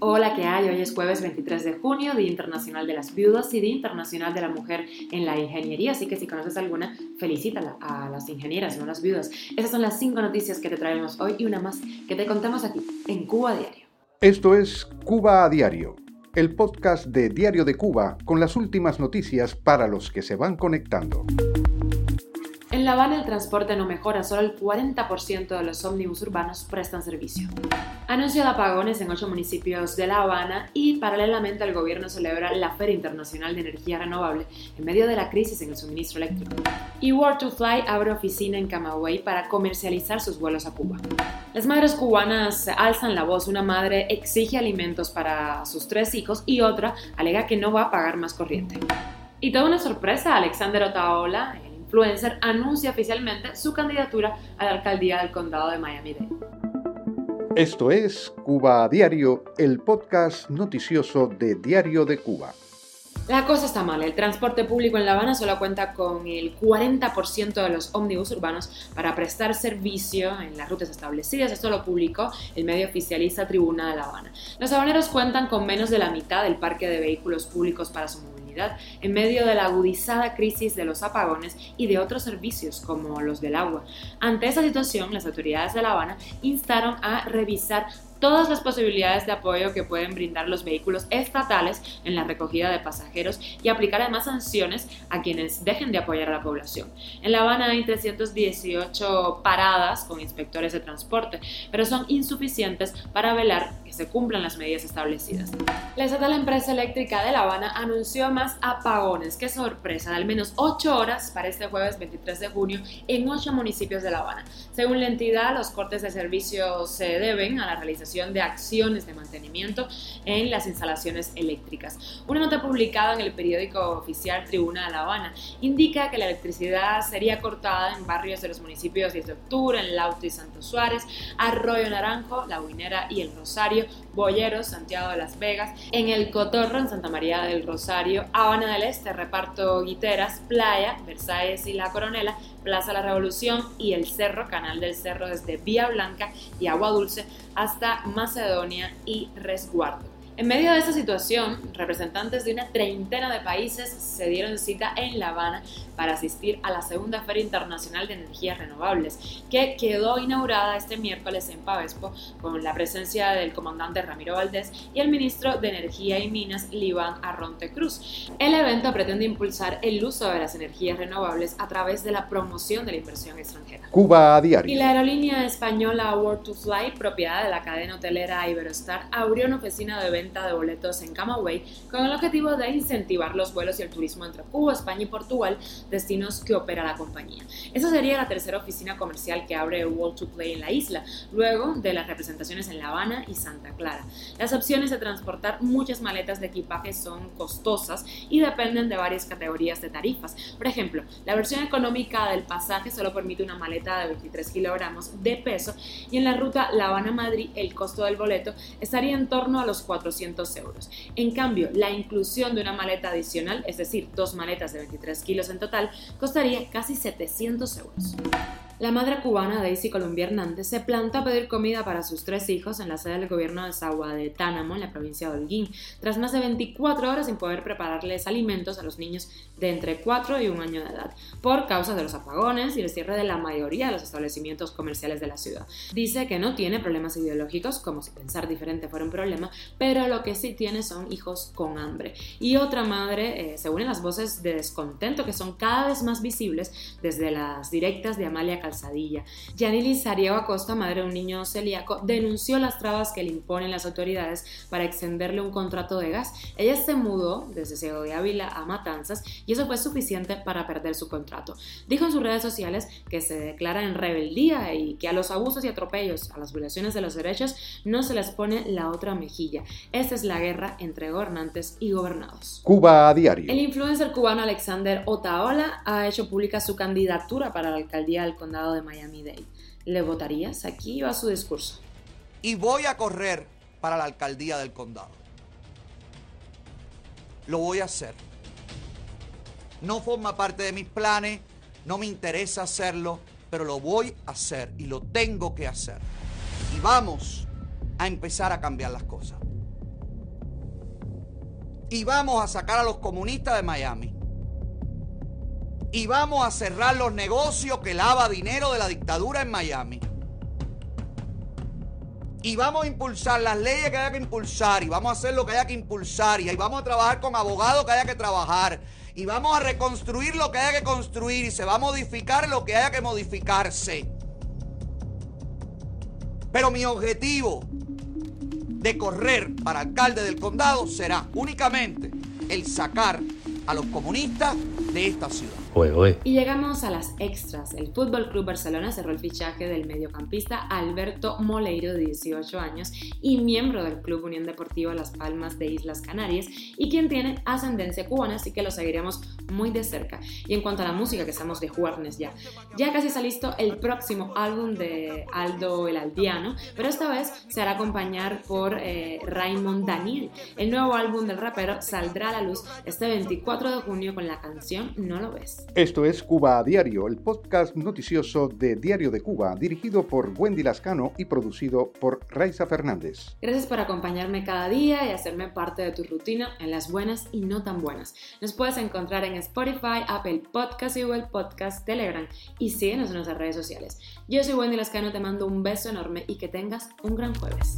Hola, ¿qué hay? Hoy es jueves 23 de junio, Día Internacional de las Viudas y Día Internacional de la Mujer en la Ingeniería. Así que si conoces alguna, felicítala a las ingenieras, no a las viudas. Esas son las cinco noticias que te traemos hoy y una más que te contamos aquí en Cuba Diario. Esto es Cuba a Diario, el podcast de Diario de Cuba con las últimas noticias para los que se van conectando. En La Habana el transporte no mejora, solo el 40% de los ómnibus urbanos prestan servicio. Anuncio de apagones en ocho municipios de La Habana y paralelamente el gobierno celebra la Feria Internacional de Energía Renovable en medio de la crisis en el suministro eléctrico. Y World to Fly abre oficina en Camagüey para comercializar sus vuelos a Cuba. Las madres cubanas alzan la voz. Una madre exige alimentos para sus tres hijos y otra alega que no va a pagar más corriente. Y toda una sorpresa, Alexander Otaola, influencer anuncia oficialmente su candidatura a la alcaldía del condado de Miami-Dade. Esto es Cuba a Diario, el podcast noticioso de Diario de Cuba. La cosa está mal. El transporte público en La Habana solo cuenta con el 40% de los ómnibus urbanos para prestar servicio en las rutas establecidas. Esto lo publicó el medio oficialista Tribuna de La Habana. Los habaneros cuentan con menos de la mitad del parque de vehículos públicos para su movilidad en medio de la agudizada crisis de los apagones y de otros servicios como los del agua. Ante esa situación, las autoridades de La Habana instaron a revisar todas las posibilidades de apoyo que pueden brindar los vehículos estatales en la recogida de pasajeros y aplicar además sanciones a quienes dejen de apoyar a la población. En La Habana hay 318 paradas con inspectores de transporte, pero son insuficientes para velar que se cumplan las medidas establecidas. La estatal empresa eléctrica de La Habana anunció más apagones. ¡Qué sorpresa! De al menos 8 horas para este jueves 23 de junio en 8 municipios de La Habana. Según la entidad, los cortes de servicio se deben a la realización de acciones de mantenimiento en las instalaciones eléctricas. Una nota publicada en el periódico oficial Tribuna de La Habana indica que la electricidad sería cortada en barrios de los municipios 10 de octubre, en Lauto y Santo Suárez, Arroyo Naranjo, La Guinera y El Rosario, Boyeros, Santiago de las Vegas, en El Cotorro, en Santa María del Rosario, Habana del Este, Reparto Guiteras, Playa, Versalles y La Coronela, Plaza La Revolución y el Cerro, Canal del Cerro desde Vía Blanca y Agua Dulce hasta Macedonia y Resguardo. En medio de esta situación, representantes de una treintena de países se dieron cita en La Habana para asistir a la segunda Feria Internacional de Energías Renovables, que quedó inaugurada este miércoles en Pavespo con la presencia del comandante Ramiro Valdés y el ministro de Energía y Minas, Liván Arronte Cruz. El evento pretende impulsar el uso de las energías renovables a través de la promoción de la inversión extranjera. Cuba a diario. Y la aerolínea española World to Fly, propiedad de la cadena hotelera Iberostar, abrió una oficina de venta de boletos en Camagüey con el objetivo de incentivar los vuelos y el turismo entre Cuba, España y Portugal destinos que opera la compañía. Esa sería la tercera oficina comercial que abre World to Play en la isla, luego de las representaciones en La Habana y Santa Clara. Las opciones de transportar muchas maletas de equipaje son costosas y dependen de varias categorías de tarifas. Por ejemplo, la versión económica del pasaje solo permite una maleta de 23 kilogramos de peso y en la ruta La Habana-Madrid el costo del boleto estaría en torno a los 400 En cambio, la inclusión de una maleta adicional, es decir, dos maletas de 23 kilos en total, costaría casi 700 euros. La madre cubana Daisy Colombia Hernández se planta a pedir comida para sus tres hijos en la sede del gobierno de Sagua de Tánamo, en la provincia de Holguín, tras más de 24 horas sin poder prepararles alimentos a los niños de entre 4 y 1 año de edad, por causa de los apagones y el cierre de la mayoría de los establecimientos comerciales de la ciudad. Dice que no tiene problemas ideológicos, como si pensar diferente fuera un problema, pero lo que sí tiene son hijos con hambre. Y otra madre, eh, se las voces de descontento que son cada vez más visibles desde las directas de Amalia Calzadilla. Yanili Sariego Acosta, madre de un niño celíaco, denunció las trabas que le imponen las autoridades para extenderle un contrato de gas. Ella se mudó desde Ciego de Ávila a Matanzas y eso fue suficiente para perder su contrato. Dijo en sus redes sociales que se declara en rebeldía y que a los abusos y atropellos, a las violaciones de los derechos, no se les pone la otra mejilla. Esta es la guerra entre gobernantes y gobernados. Cuba a diario. El influencer cubano Alexander Otaola ha hecho pública su candidatura para la alcaldía del condado de Miami-Dade. ¿Le votarías? Aquí va su discurso. Y voy a correr para la alcaldía del condado. Lo voy a hacer. No forma parte de mis planes, no me interesa hacerlo, pero lo voy a hacer y lo tengo que hacer. Y vamos a empezar a cambiar las cosas. Y vamos a sacar a los comunistas de Miami. Y vamos a cerrar los negocios que lava dinero de la dictadura en Miami. Y vamos a impulsar las leyes que haya que impulsar. Y vamos a hacer lo que haya que impulsar. Y ahí vamos a trabajar con abogados que haya que trabajar. Y vamos a reconstruir lo que haya que construir. Y se va a modificar lo que haya que modificarse. Pero mi objetivo de correr para alcalde del condado será únicamente el sacar a los comunistas de esta ciudad. Y llegamos a las extras. El Fútbol Club Barcelona cerró el fichaje del mediocampista Alberto Moleiro, de 18 años, y miembro del Club Unión Deportiva Las Palmas de Islas Canarias, y quien tiene ascendencia cubana, así que lo seguiremos muy de cerca. Y en cuanto a la música, que estamos de jueves ya, ya casi está listo el próximo álbum de Aldo el Aldiano, pero esta vez se hará acompañar por eh, Raymond Daniel. El nuevo álbum del rapero saldrá a la luz este 24 de junio con la canción No lo ves. Esto es Cuba a Diario, el podcast noticioso de Diario de Cuba, dirigido por Wendy Lascano y producido por Raiza Fernández. Gracias por acompañarme cada día y hacerme parte de tu rutina en las buenas y no tan buenas. Nos puedes encontrar en Spotify, Apple Podcast y Google Podcast, Telegram y síguenos en nuestras redes sociales. Yo soy Wendy Lascano, te mando un beso enorme y que tengas un gran jueves.